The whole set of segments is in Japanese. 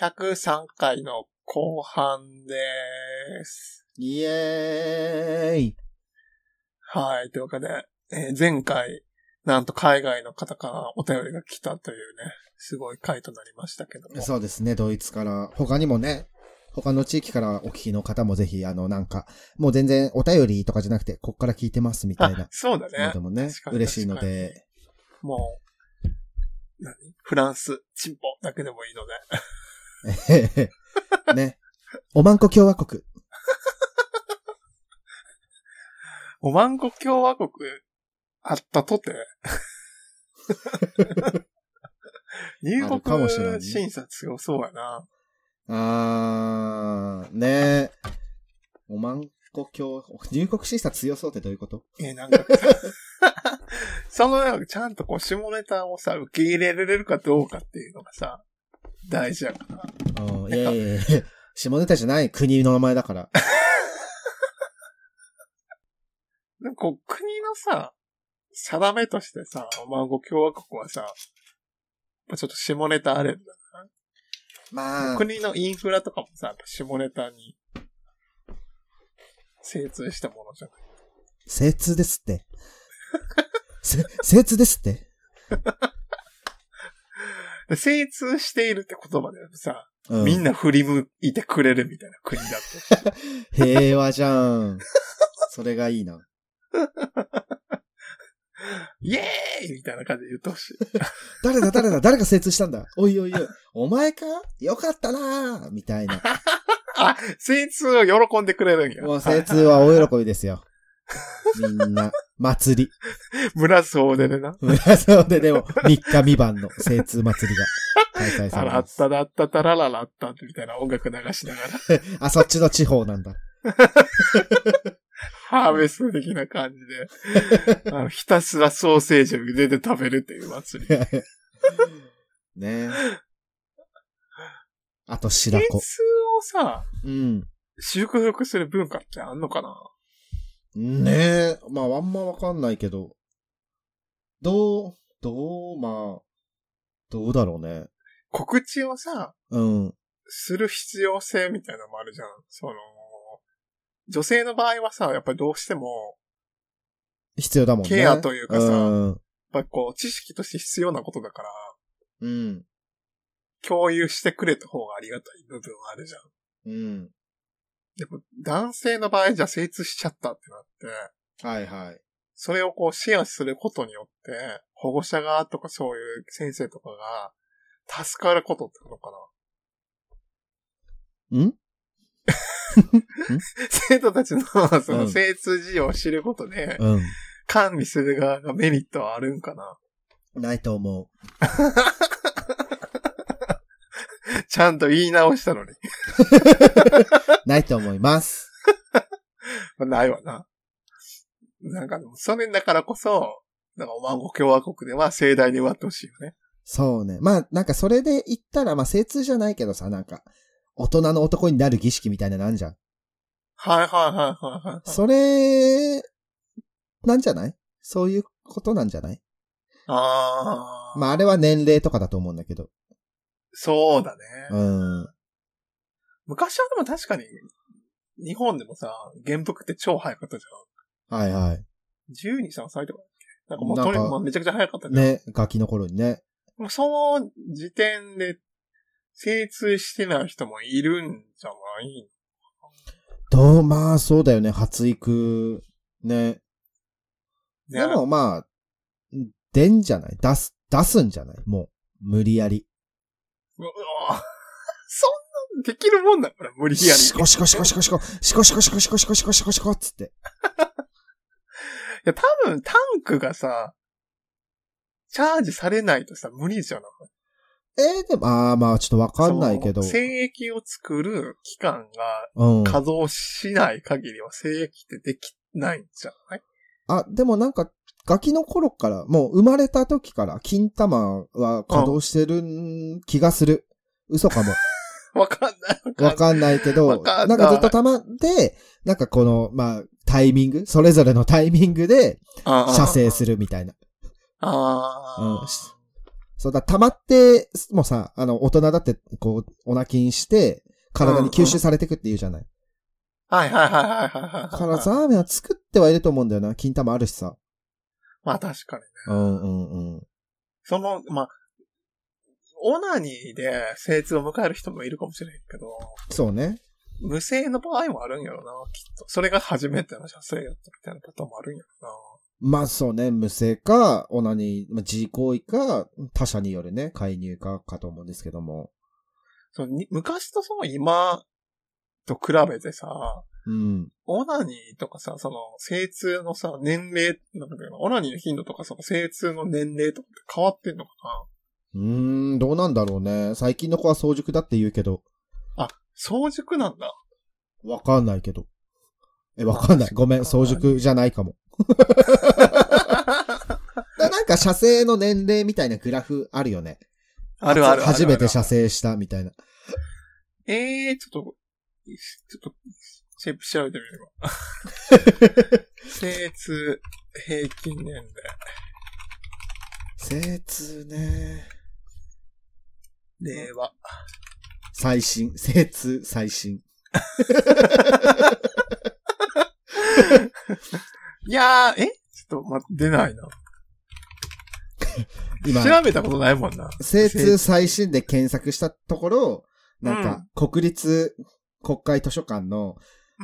103回の後半でーす。イエーイはい、というわけで、えー前回、なんと海外の方からお便りが来たというね、すごい回となりましたけども。そうですね、ドイツから。他にもね、他の地域からお聞きの方もぜひ、あの、なんか、もう全然お便りとかじゃなくて、こっから聞いてますみたいあな、そうだねので。もね嬉しいので、もう、何？フランス、チンポだけでもいいので。ね。おまんこ共和国。おまんこ共和国あったとて、入国審査強そうやな。あー、ねおまんこ共、入国審査強そうってどういうこと？え、なんか、その、なんかちゃんとこう、下ネタをさ、受け入れられるかどうかっていうのがさ、大事やから。うん、いやいやいや下ネタじゃない国の名前だから。でもこう、国のさ、定めとしてさ、おまんこ共和国はさ、やっぱちょっと下ネタあるんだまあ、国のインフラとかもさ、下ネタに精通したものじゃない。精通ですって。せ精通ですって。で 精通しているって言葉でさ、うみんな振り向いてくれるみたいな国だって。平和じゃん。それがいいな。イエーイみたいな感じで言ってほしい。誰だ誰だ誰が精通したんだ？おいおいおい。お前か？よかったなみたいな。あ、精通を喜んでくれるんや。もう精通は大喜びですよ。みんな、祭り。村総でねな。そうで、でも、3日未満の精通祭りが開催されます。タラッタタラララッタみたいな音楽流しながら、あ、そっちの地方なんだ。ハーベスト的な感じで、あのひたすらソーセージを茹でて食べるっていう祭り。ねあと白子。精通をさ、うん。祝福する文化ってあんのかな？ねえ。まあ、あんまわかんないけど。どう、どう、まあ、どうだろうね。告知をさ、うん。する必要性みたいなのもあるじゃん。その、女性の場合はさ、やっぱりどうしても、必要だもんね。ケアというかさうん。やっぱりこう、知識として必要なことだから、うん。共有してくれた方がありがたい部分はあるじゃん。うん。でも、男性の場合じゃ精通しちゃったってなって、はいはい。それをこうシェアすることによって、保護者側とかそういう先生とかが、助かることってのかな？ん？生徒たちのそのうん精通事情を知ることで、うん。管理する側がメリットはあるんかな？ないと思 ちゃんと言い直したのに。う。ないと思います。ま あないわな。なんかでも、それだからこそ、なんかおまんご共和国では盛大に祝ってほしいよね。そうね。まあ、なんかそれで言ったら、まあ、精通じゃないけどさ、なんか、大人の男になる儀式みたいなのあんじゃん。はいはいはいはいはい。それ、なんじゃない？そういうことなんじゃない？ああ。まあ、あれは年齢とかだと思うんだけど。そうだね。うん。昔はでも確かに、日本でもさ、原服って超早かったじはいはい。ゃん。12、3歳とかだっけ？なんかもうとにかくまあめちゃくちゃ早かったじゃん。ね、ガキの頃にね。もうその時点で、精通してない人もいるんじゃないどう、まあ、そうだよね。発育、ね。ねでもまあ、出んじゃない？出す、出すんじゃない？もう、無理やり。うわそんなんできるもんだから、無理やり。シコシコシコシコシコ、シコシコシコシコシコシコシコシコっつって。いや、多分タンクがさ、チャージされないとさ、無理じゃないえー、でも、ああ、まあ、ちょっとわかんないけど。精液を作る機関うん。が稼働しない限りは精液ってできないんじゃない？あ、でもなんか、ガキの頃から、もう生まれた時から金玉は稼働してる気がする。嘘かも。わかんない。わかんないけど、なんかずっと玉で、なんかこの、まあ、タイミング、それぞれのタイミングであ射精するみたいな。ああ。うんしそうだ、玉って、もうさ、あの、大人だって、こう、お泣きにして、体に吸収されてくって言うじゃない。はいはいはいはいはいはい。だからザーメンは作ってはいると思うんだよな。金玉あるしさ。まあ確かにね。うんうんうん。その、まあ、オナニーで精通を迎える人もいるかもしれんけど、そうね。無性の場合もあるんやろな、きっと。それが初めての射精やったみたいなパターンもあるんやろまあそうね、無性か、オナニー、まあ、自行為か、他者によるね、介入か、かと思うんですけども。な。そのに昔とその今と比べてさ、うん。オナニーとかさ、その、精通のさ、年齢、なんオナニーの頻度とかその精通の年齢とかって変わってんのかうーん、どうなんだろうね。最近の子は早熟だって言うけど、なあ、早熟なんだ。わかんないけど。え、わかんない。ごめん、早熟じゃないかも。だなんか射精の年齢みたいなグラフあるよね。あるあるあるある初めて射精したみたいな。ええー、ちょっと、ちょっと、シェイプ調べてみれば。精通平均年齢。精通ね。令和。最新。精通最新。いやー、え？ちょっと待って、出ないな。今、調べたことないもんな。精通最新で検索したところ、なんか、国立国会図書館の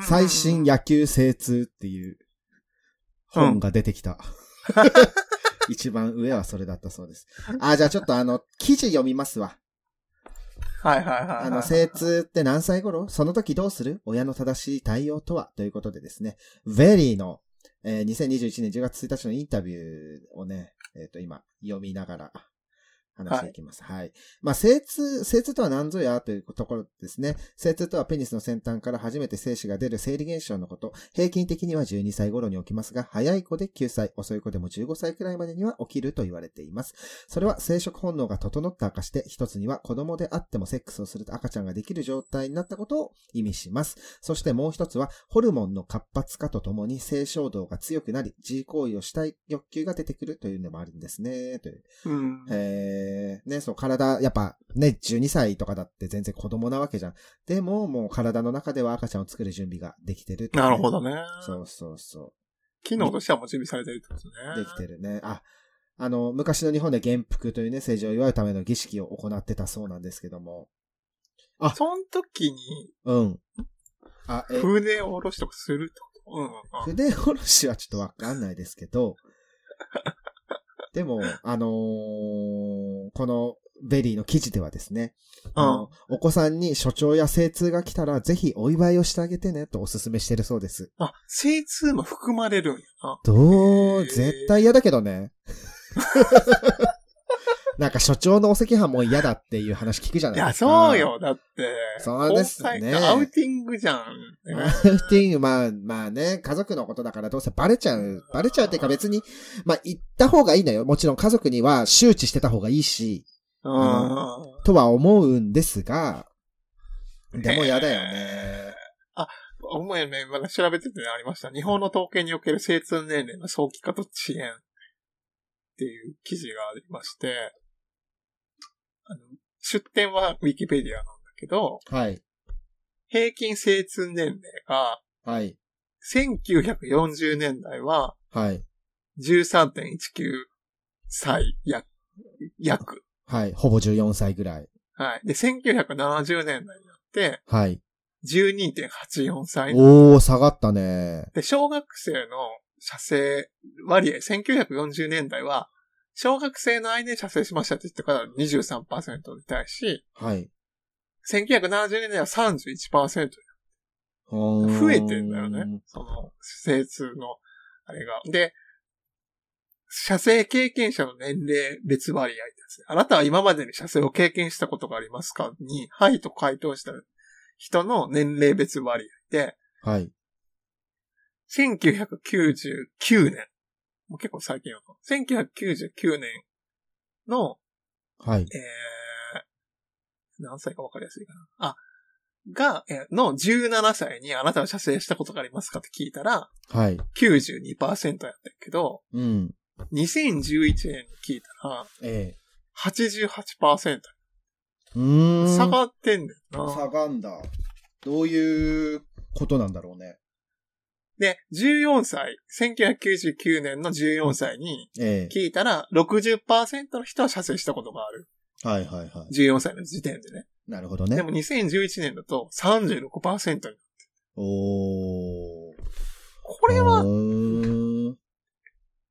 最新野球精通っていう本が出てきた。一番上はそれだったそうです。あ、じゃあちょっとあの、記事読みますわ。はいはいはいはい。あの、精通って何歳頃？その時どうする？親の正しい対応とは？ということでですね、 VERYの、えー2021年10月1日のインタビューをね、えっ、と、今、読みながら話していきます。はい。まあ、精通、精通とは何ぞやというところですね。精通とはペニスの先端から初めて精子が出る生理現象のこと。平均的には12歳頃に起きますが、早い子で9歳、遅い子でも15歳くらいまでには起きると言われています。それは生殖本能が整った証で、一つには子供であってもセックスをすると赤ちゃんができる状態になったことを意味します。そしてもう一つは、ホルモンの活発化とともに性衝動が強くなり、自慰行為をしたい欲求が出てくるというのもあるんですね。という。うん。えー、ね、そう、体、やっぱね、12歳とかだって全然子供なわけじゃん。でも、もう体の中では赤ちゃんを作る準備ができてる、なるほ。どね。そうそうそう。機能としてはもう準備されてるってことね。できてるね。あ、あの、昔の日本で元服というね、成人を祝うための儀式を行ってたそうなんですけども。その時に、うん。あ、え、筆下ろしとかすると？うんうんうん。筆下ろしはちょっとわかんないですけど、でも、あのーこの VERYの記事ではですね、あのお子さんに初潮や精通が来たらぜひお祝いをしてあげてねとお勧めしてるそうです。あ、精通も含まれるんやな。どう、絶対嫌だけどね。なんか所長のお赤飯も嫌だっていう話聞くじゃないいや、ですか。そう。よ。だって。そうですねアウティングじゃん。アウティング、まあ、まあね、家族のことだからどうせバレちゃう。バレちゃうっていうか別に、まあ言った方がいいのよ。もちろん家族には周知してた方がいいし、うん。とは思うんですが、でも嫌だよね。思うよね、まだ調べててありました。日本の統計における精通年齢の早期化と遅延っていう記事がありまして、出典はウィキペディアなんだけど、はい。平均精通年齢がはい。1940年代ははい。13.19歳約、約。はい。ほぼ14歳ぐらい。はい。で、1970年代になってはい。12.84歳。おー、下がったね。で、小学生の射精割合、1940年代は、小学生の間に射精しましたって言ってから23%に対し、はい。1970年代は31%増増えてんだよね。その、精通の、あれが。で、射精経験者の年齢別割合ですね。あなたは今までに射精を経験したことがありますかに、はいと回答した人の年齢別割合で、はい。1999年もう結構最近よ。1999年の、はい。えー、何歳か分かりやすいかな。あ、が、えーの17歳にあなたは射精したことがありますかって聞いたら、はい。92%やったけど、うん。2011年に聞いたら、ええ88%。うーん。下がってんねんな。下がんだ。どういうことなんだろうね。で、14歳、1999年の14歳にええ聞いたら、60%の人は射精したことがある。はいはいは14歳の時点でね。い。なるほどね。でも2011年だと36%に。おー。これは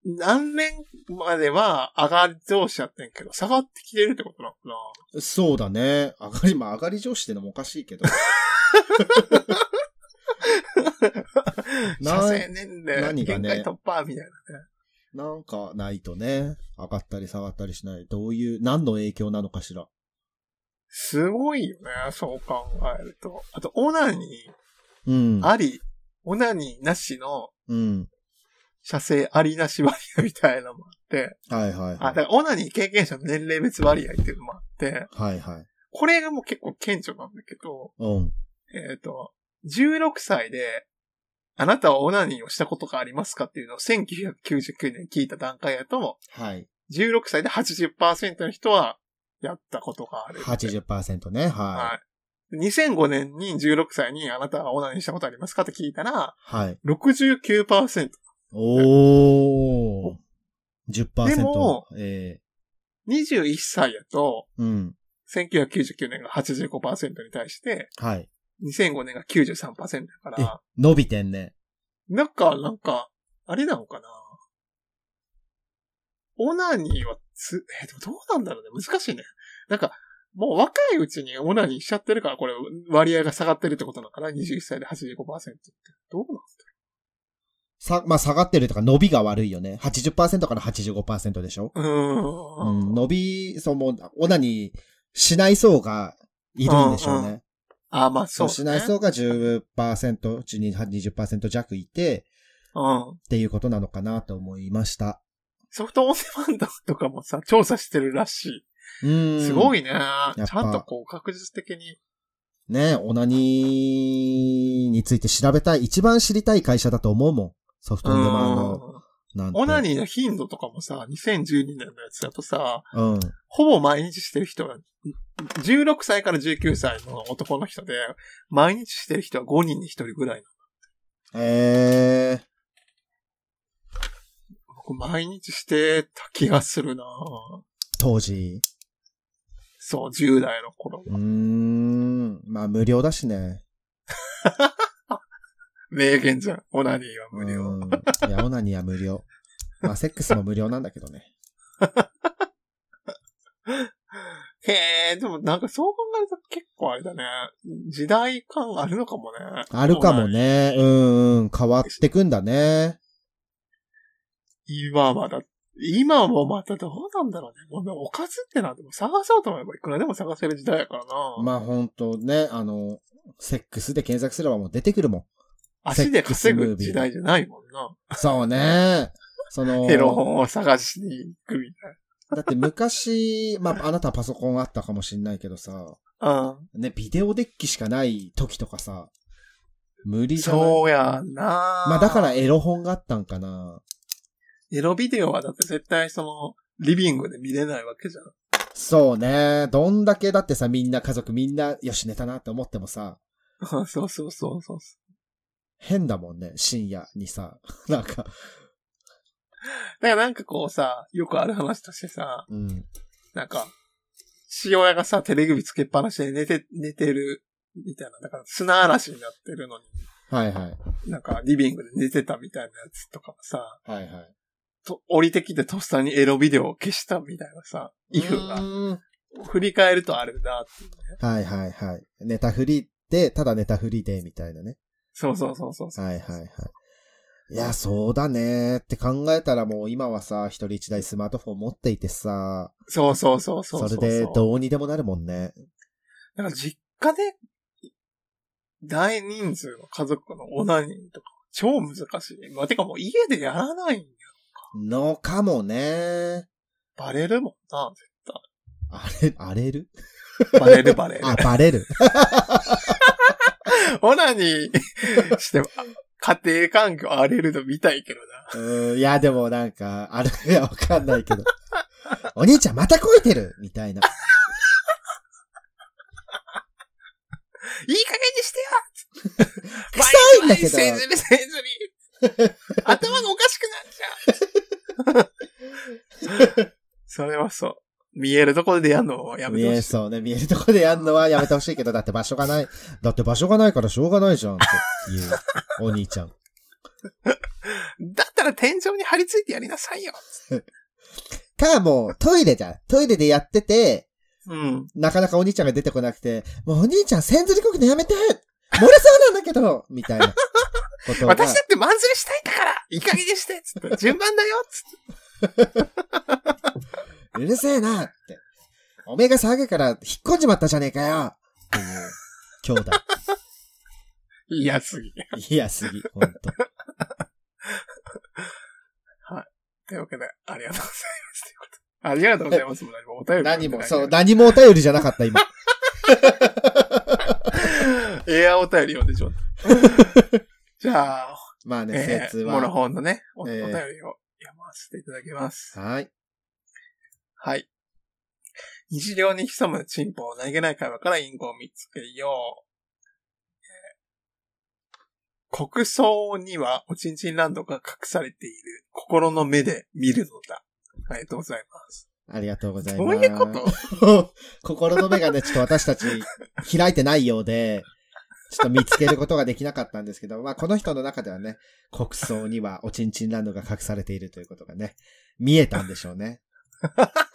何年までは上がり上司やってんけど、下がってきてるってことなのかな？そうだね。上がり、まあ上がり上司ってのもおかしいけど。な射精年齢、何がね限界突破みたいなね。なんかないとね、上がったり下がったりしない。どういう、何の影響なのかしら。すごいよね、そう考えると。あと、オナニうんー、。あり、オナニーなしのうん。射精ありなし割合みたいなのもあって、はいはいあ、だはい。からオナニー経験者の年齢別割合っていうのもあって、はいはい。これがもう結構顕著なんだけど、うん。えっ、と、16歳で、あなたはオナニーをしたことがありますかっていうのを1999年聞いた段階だと、はい。16歳で80%の人はやったことがある。80%ね。ははい。2005年に16歳にあなたはオナニーしたことありますかって聞いたら、い。はい。69%。おー。10%。でもえ21歳やと、えうん。1999年が85%に対して、はい。2005年が93%だから、伸びてんね。なんか、なんか、あれなのかなオナニーはつ、え、でもどうなんだろうね。難しいね。なんか、もう若いうちにオナニーしちゃってるから、これ割合が下がってるってことなのかな ?21 歳で85%って。どうなんださ、まあ、下がってるとか伸びが悪いよね。80%から85%でしょ？うーん。うん。伸び、そう、もう、オナにしない層がいるんでしょうね。あ、まあそそうう、ね。しない層が10%、12 20%弱いて、うん。っていうことなのかなと思いました。ソフトオンデマンドとかもさ、調査してるらしい。ん。すごいね。ぱちゃんとこう確実的に。ね、オナニーについて調べたい、一番知りたい会社だと思うもん。ソフトオンデマンド。オナニーの頻度とかもさ、2012年のやつだとさ、うん。ほぼ毎日してる人が、16歳から19歳の男の人で、毎日してる人は5人に1人ぐらいの。えー。僕毎日してた気がするな当時？そう、10代の頃。うーん。まあ、無料だしね。名言じゃん。オナニーは無料。うん。いや、オナニーは無料。まあ、セックスも無料なんだけどね。へえ、でもなんかそう考えると結構あれだね。時代感あるのかもね。あるかもね。うんうん。変わってくんだね。今はだ、今もまたどうなんだろうね。もうおかずってなっても探そうと思えばいくらでも探せる時代やからな。まあ、ほんとね、あの、セックスで検索すればもう出てくるもん。足で稼ぐ時代じゃないもんな。そうね。その、エロ本を探しに行くみだって昔、まあ、あなたはパソコンあったかもしんないけどさ、たいな。うん。ね、ビデオデッキしかない時とかさ、無理じゃない？そうやんなまあだからエロ本があったんかな。エロビデオはだって絶対その、リビングで見れないわけじゃん。そうね。どんだけだってさ、みんな家族みんな、よし、寝たなって思ってもさ、そうそうそうそう。変だもんね、深夜にさ。なんか、だからなんかこうさ、よくある話としてさ、うん。なんか、父親がさ、テレビつけっぱなしで寝て、寝てる、みたいな。だから砂嵐になってるのに、はいはい。なんかリビングで寝てたみたいなやつとかもさ、はいはい。と降りてきてとっさにエロビデオを消したみたいなさ、イフが振り返るとあるなっていうね。はいはいはい。ネタフリで、ただネタフリで、みたいなね。そうそうそうそうそう。はいはいはい。いや、そうだねって考えたらもう今はさ、一人一台スマートフォン持っていてさ、そうそうそうそうそれでどうにでもなるもんね。だから実家で、大人数の家族のオナニーとか、超難しい。まあ、てかもう家でやらないんよ。のかもね。バレるもんな、絶あれ、荒れる？対。バレるバレる。あ、バレる。オナニーして、家庭環境荒れるの見たいけどな。うん、いや、でもなんか、あれ、いや、わかんないけど。お兄ちゃんまたこいてるみたいな。いい加減にしてよ 臭いんだけどせずりせずり。頭がおかしくなっちゃう。それはそう。見えるところでやるのをやめ見てほしい。えそうね。見えるとこでやんのはやめてほしいけど、だって場所がない。だって場所がないからしょうがないじゃんっていう、お兄ちゃん。だったら天井に張り付いてやりなさいよ。か、もう、トイレじゃん。トイレでやってて、うん。なかなかお兄ちゃんが出てこなくて、もうお兄ちゃん、千釣りこくのやめて漏れそうなんだけどみたいな。私だってマンズリしたいんだからいい加減にしてつって。順番だよつって。うるせえなって。おめえが騒ぐから引っ込んじまったじゃねえかよっていう、兄弟。嫌すぎ。嫌すぎ、ほんと。というわけで、ありがとうございます。ありがとうございます。も何もお便り何も、そう、だ。何もお便りじゃなかった、今。エアお便り読んでちょ じゃあ、まあね、えー、説は。モノホンのね、おお便えーりを読ませていただきます。はい。はい。日常に潜むチンポを何気ない会話から隠語を見つけよう。えー国葬にはおちんちんランドが隠されている心の目で見るのだ。ありがとうございます。ありがとうございどます。ういうこと？心の目がね、ちょっと私たち開いてないようで、ちょっと見つけることができなかったんですけど、まあこの人の中ではね、国葬にはおちんちんランドが隠されているということがね、見えたんでしょうね。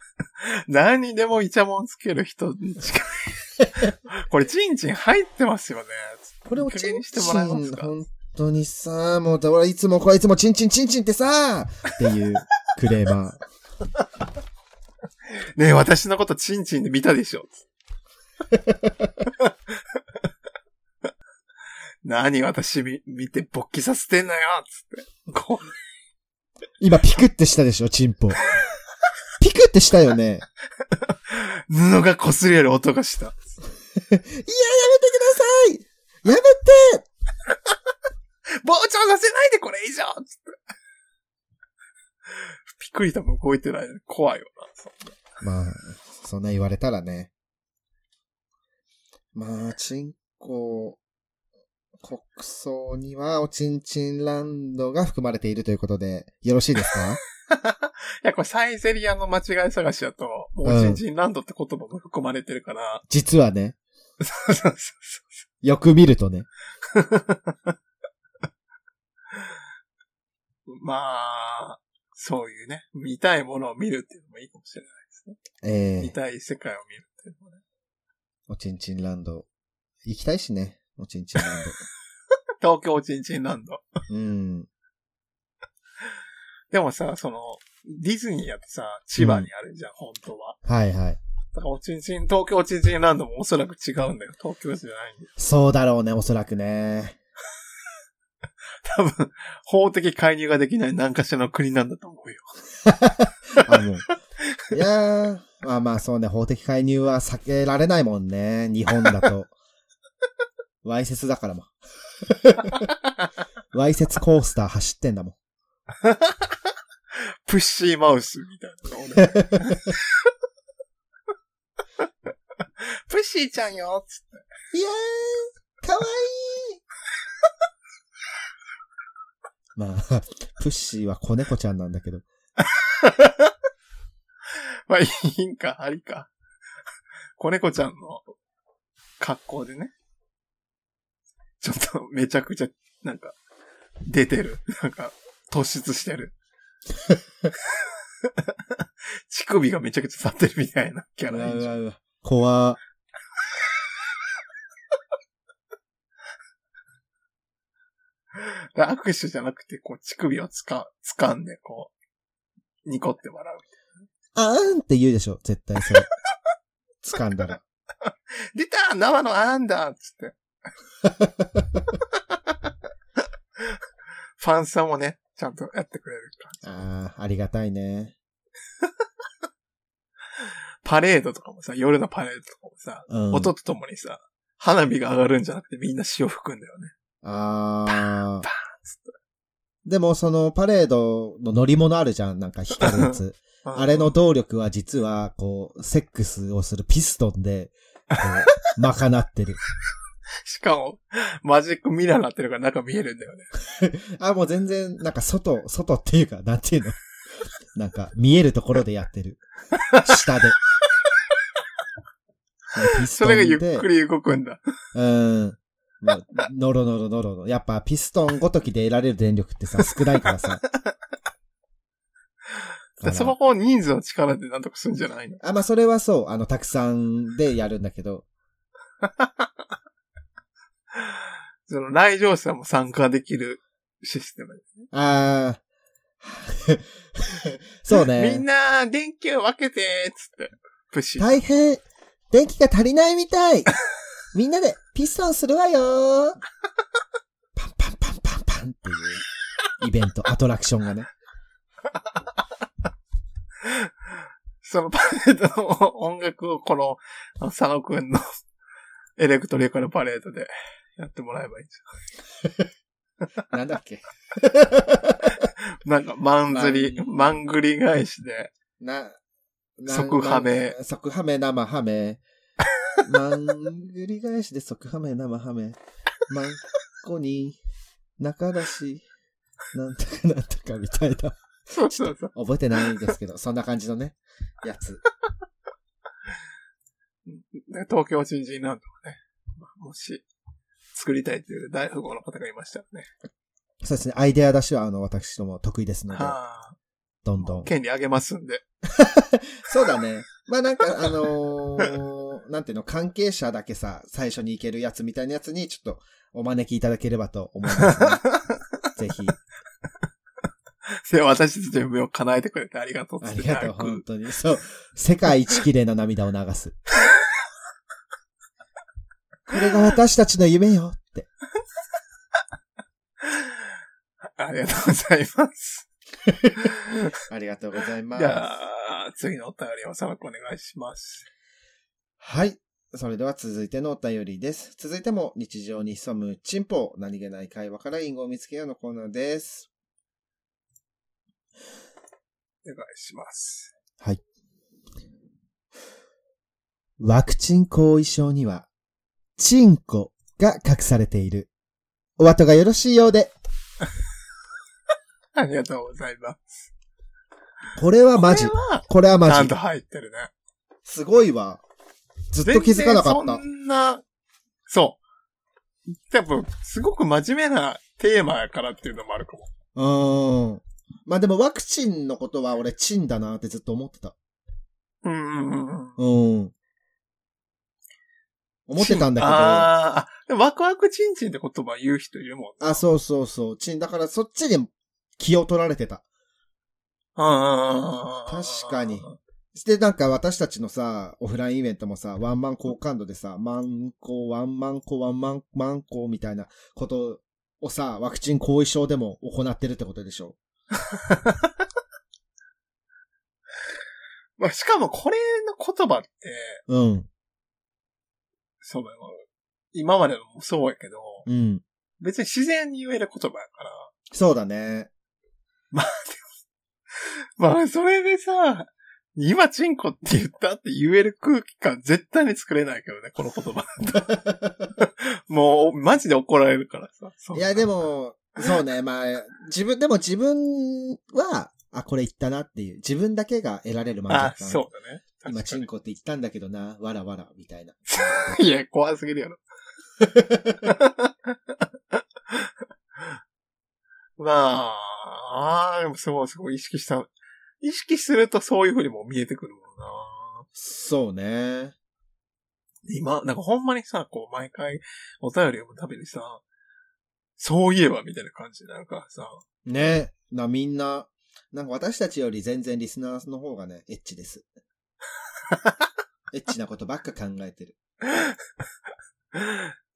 何にでもイチャモンつける人にしか。これチンチン入ってますよね。これおいい加減ちんちん、にしてもらえますか？本当にさ、もう俺いつもこいつもチンチンチンチンってさ、っていうクレーマー。ねえ、私のことチンチンで見たでしょ？何私見見て勃起させてんのよ？つって。こ今ピクってしたでしょ、チンポ。ってしたよね。う 布が擦れる音がした。いや、やめてくださいやめて膨張させないでこれ以上つって。ピクリとも動いてない怖いよまあ、そんな言われたらね。まあ、チンコ、国葬にはおちんちんランドが含まれているということで、よろしいですか？な。いや、これサイゼリアの間違い探しだと、もうチンチンランドって言葉も含まれてるから、実はね、そうそうそうよく見るとね。まあ、そういうね、見たいものを見るっていうのもいいかもしれないですね。ええ見たい世界を見るっていうのもね。おちんちんランド。行きたいしね、おちんちんラン 東京チンチンランド。ド。うん。でもさ、その、ディズニーやってさ、千葉にあるじゃん、本当は。はいはい。だからおちんちん、東京チンチンランドもおそらく違うんだよ。東京じゃないんだよ。そうだろうね、おそらくね。多分、法的介入ができない何かしらの国なんだと思うよ。あ、もう。いやー、まあまあそうね、法的介入は避けられないもんね、日本だと。わいせつだからもう。わいせつコースター走ってんだもん。プッシーマウスみたいなのね。プッシーちゃんよつって。いやー、かわいいまあ、プッシーは子猫ちゃんなんだけど。まあいいんか、ありか。子猫ちゃんの格好でね。ちょっとめちゃくちゃ、なんか、出てる。なんか、突出してる。乳首がめちゃくちゃ立ってるみたいなキャうラいいじゃんわうわうわ。怖握手じゃなくて、こう、乳首をつか、掴んで、こう、ニコって笑う。あーんって言うでしょ、絶対それ。掴んだら。出た生のあんだつって。ファンさんもね、ちゃんとやってくれる感じ。ああ、ありがたいね。パレードとかもさ、夜のパレードとかもさ、うん。音とともにさ、花火が上がるんじゃなくてみんな潮吹くんだよね。ああ。つってでもそのパレードの乗り物あるじゃん、なんか光るやつ。あれの動力は実は、こう、セックスをするピストンで、こう、賄ってる。しかも、マジックミラーになってるから中見えるんだよね。あ、もう全然、なんか外、外っていうか、なんていうの？なんか、見えるところでやってる。下で。それがゆっくり動くんだ。うん。もうノロノロノロノロ。やっぱピストンごときで得られる電力ってさ、少ないからさ。でその方人数の力でなんとかするんじゃないの？あ、まあ、それはそう。あの、たくさんでやるんだけど。その来場者も参加できるシステムですね。あー。そうね。みんな、電気を分けて、つって、プッシュ。大変電気が足りないみたい みんなでピストンするわよパンパンパンパンパンっていうイベント、アトラクションがね。そのパレードの音楽をこの佐野くんのエレクトリカルパレードでやってもらえばいいんですよ。なんだっけ？なんか、マンズリ、マングリ返しで、な、な即ハメ。な即ハメ、生ハメ。マングリ返しで即ハメ、生ハメ。マンコに、中出し、なんとかなんとかみたいな。そうそうそう。覚えてないんですけど、そんな感じのね、やつ。で東京新人ランドがね、まあもし、作りたいという大富豪の方がいましたらね。そうですね、アイデア出しは、あの、私ども得意ですので、はあ、どんどん。権利あげますんで。そうだね。まあなんか、あのーなんていうの、関係者だけさ、最初に行けるやつみたいなやつに、ちょっと、お招きいただければと思いますね。ぜひ。で、私たちの夢を叶えてくれてありがとうありがとう、本当に。そう。世界一綺麗な涙を流す。これが私たちの夢よって。ありがとうございます。ありがとうございまじゃあ、次のお便りをさらくお願いします。はい。それでは続いてのお便りです。続いても日常に潜むチンポ、何気ない会話から隠語を見つけようのコーナーです。お願いします。はい。ワクチン後遺症には、チンコが隠されている。お後がよろしいようで。ありがとうございます。これはマジこ。れは、マジちゃんと。入ってるね。すごいわ。ずっと気づかなかったそ。んな、そう。多分、すごく真面目なテーマやからっていうのもあるかも。うーん。まあでもワクチンのことは俺チンだなってずっと思ってた。うんうんうんうん。うん。思ってたんだけど。ああワクワクチンチンって言葉言う人いるもんな。そうそうそう。チン。だからそっちに気を取られてた。あー確かに。で、なんか私たちのさ、オフラインイベントもさ、ワンマン好感度でさ、マンコ、ワンマンコ、ワンマン、マンコみたいなことをさ、ワクチン後遺症でも行ってるってことでしょまあ、しかもこれの言葉って、うん。そうだよ。今までのもそうやけど、うん。別に自然に言える言葉やから。そうだね。まあ、それでさ、今チンコって言ったって言える空気感絶対に作れないけどね、この言葉。もう、マジで怒られるからさ。いや、で、も、そうね、まあ、自分、でも自分は、あ、これ言ったなっていう、自分だけが得られる満あ、足感。そうだね。今、チンコって言ったんだけどな、わらわら、みたいな。いや、怖すぎるやろ。まあ、ああ、でもすごいすごい意識した。意識するとそういう風にも見えてくるもんな。そうね。今、なんかほんまにさ、こう毎回お便り読むたびにさ、そういえばみたいな感じになるからさ。ね。な、みんな、なんか私たちより全然リスナーの方がね、エッチです。エッチなことばっか考えてる。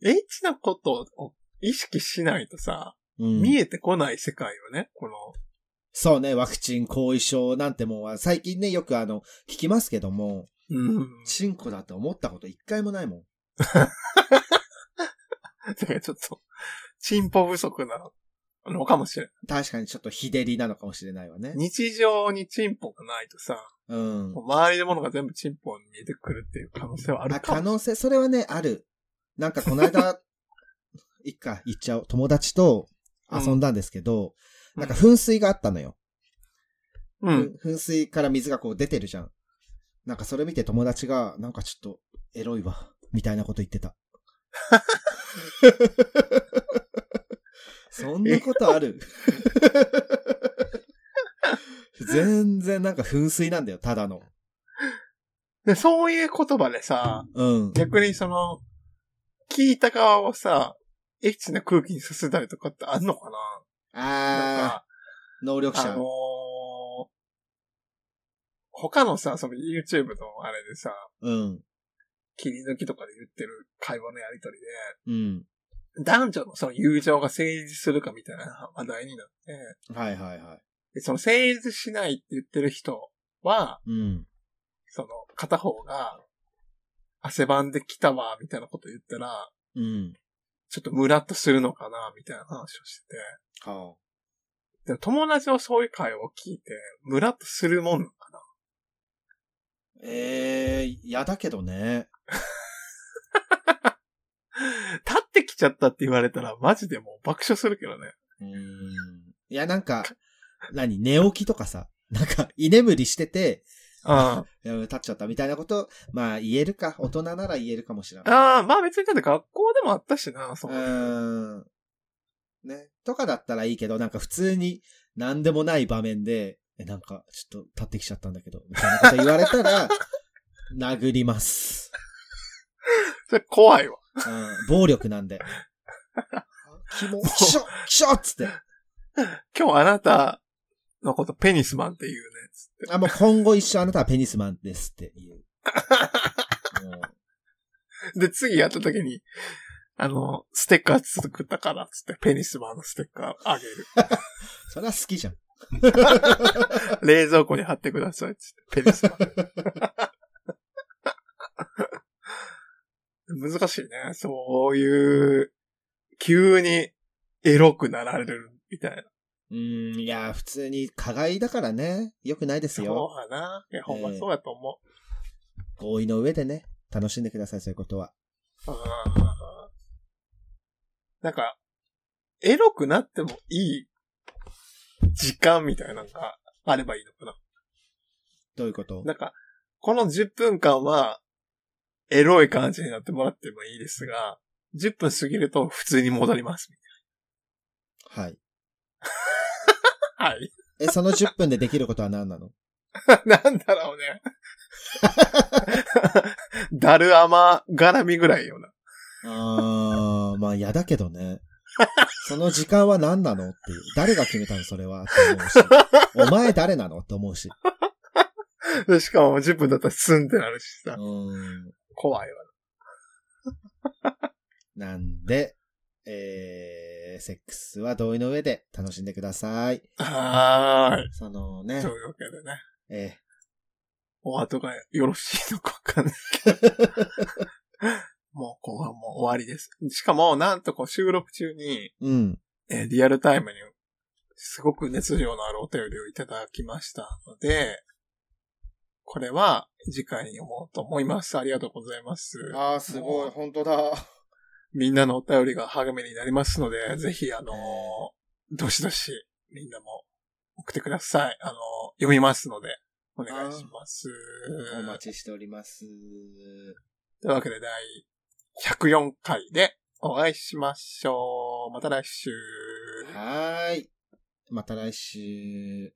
エッチなことを意識しないとさ、うん見えてこない世界よね、この、そうね、ワクチン後遺症なんてもんは、最近ね、よくあの、聞きますけども、うん。チンコだって思ったこと一回もないもん。だからちょっと、進歩不足なのかもしれない。確かにちょっと日照りなのかもしれないわね。日常にチンポがないとさ、うん。周りのものが全部チンポに見えてくるっていう可能性はあるあ、かも可能性、それはね、ある。なんかこの間、いっか、言っちゃおう。友達と遊んだんですけど、うんなんか噴水があったのよ。うん。ふ噴水から水がこう出てるじゃん。なんかそれ見て友達が、なんかちょっと、エロいわ、みたいなこと言ってた。そんなことある？全然なんか噴水なんだよ、ただの。で、そういう言葉でさ、うん。逆にその、聞いた側をさ、エッチな空気にさせたりとかってあんのかな？あか、ー、能力者。あのー他のさ、その YouTube のあれでさ、うん。切り抜きとかで言ってる会話のやりとりうん。で、男女のその友情が成立するかみたいな話題になって、はいはいはい。でその成立しないって言ってる人は、うん。その片方が、汗ばんできたわ、みたいなこと言ったら、うん。ちょっとムラっとするのかな、みたいな話をしてて。はでも友達のそういう会話を聞いて、ムラっとするもんなのかなあ、ええー、嫌だけどね。立ってきちゃったって言われたら、マジでもう爆笑するけどね。うーん。いや、なんか、何寝起きとかさ。なんか、居眠りしてて、あいや 立っちゃったみたいなこと、まあ言えるか。大人なら言えるかもしれない。ああ、まあ別にだって学校でもあったしな、そうう。ーん。ね。とかだったらいいけど、なんか普通に何でもない場面で、え、なんかちょっと立ってきちゃったんだけど、みたいなこと言われたら、殴ります。それ怖いわ。うん。暴力なんで。キモ、キショキショっつって。今日あなたのことペニスマンって言うね、つって。あ、もう今後一生あなたはペニスマンですって言う。も うで、次やった時に、あの、ステッカー作ったから、つって、ペニスマンのステッカーあげる。それは好きじゃん。冷蔵庫に貼ってください、つって、ペニスマン。難しいね。そういう、急にエロくなられるみたいな。うーん、いや、普通に加害だからね。よくないですそうよ。だな。いや、ほんまそうやと思合意の上でね、楽しんでください、そういうことは。なんか、エロくなってもいい時間みたいなのがあればいいのかな。どういうこと？なんか、この10分間は、エロい感じになってもらってもいいですが、10分過ぎると普通に戻ります。はい。はい。え、その10分でできることは何なの？なんだろうね。ダルアマ絡みぐらいよな。あー、まあ嫌だけどね。その時間は何なのっていう。誰が決めたのそれはって思うし。お前誰なのって思うし。で しかも10分だったらスンってなるしさう。ーん。怖いわ。なんで、えー、セックスは同意の上で楽しんでください。はーい。そのねと、いうわけでね。えお後がよろしいのかわかんないけど。もう後半もう終わりです。しかも、なんとこう収録中に、ー、うん。えーリアルタイムに、すごく熱量のあるお便りをいただきましたので、これは次回に読もうと思います。ありがとうございます。あー、すごい、本当だ。みんなのお便りが励みになりますので、ぜひ、あのーどしどし、みんなも送ってください。あのー読みますので、お願いします。お待ちしております。というわけで、第104回でお会いしましょう。また来週。はーい。また来週。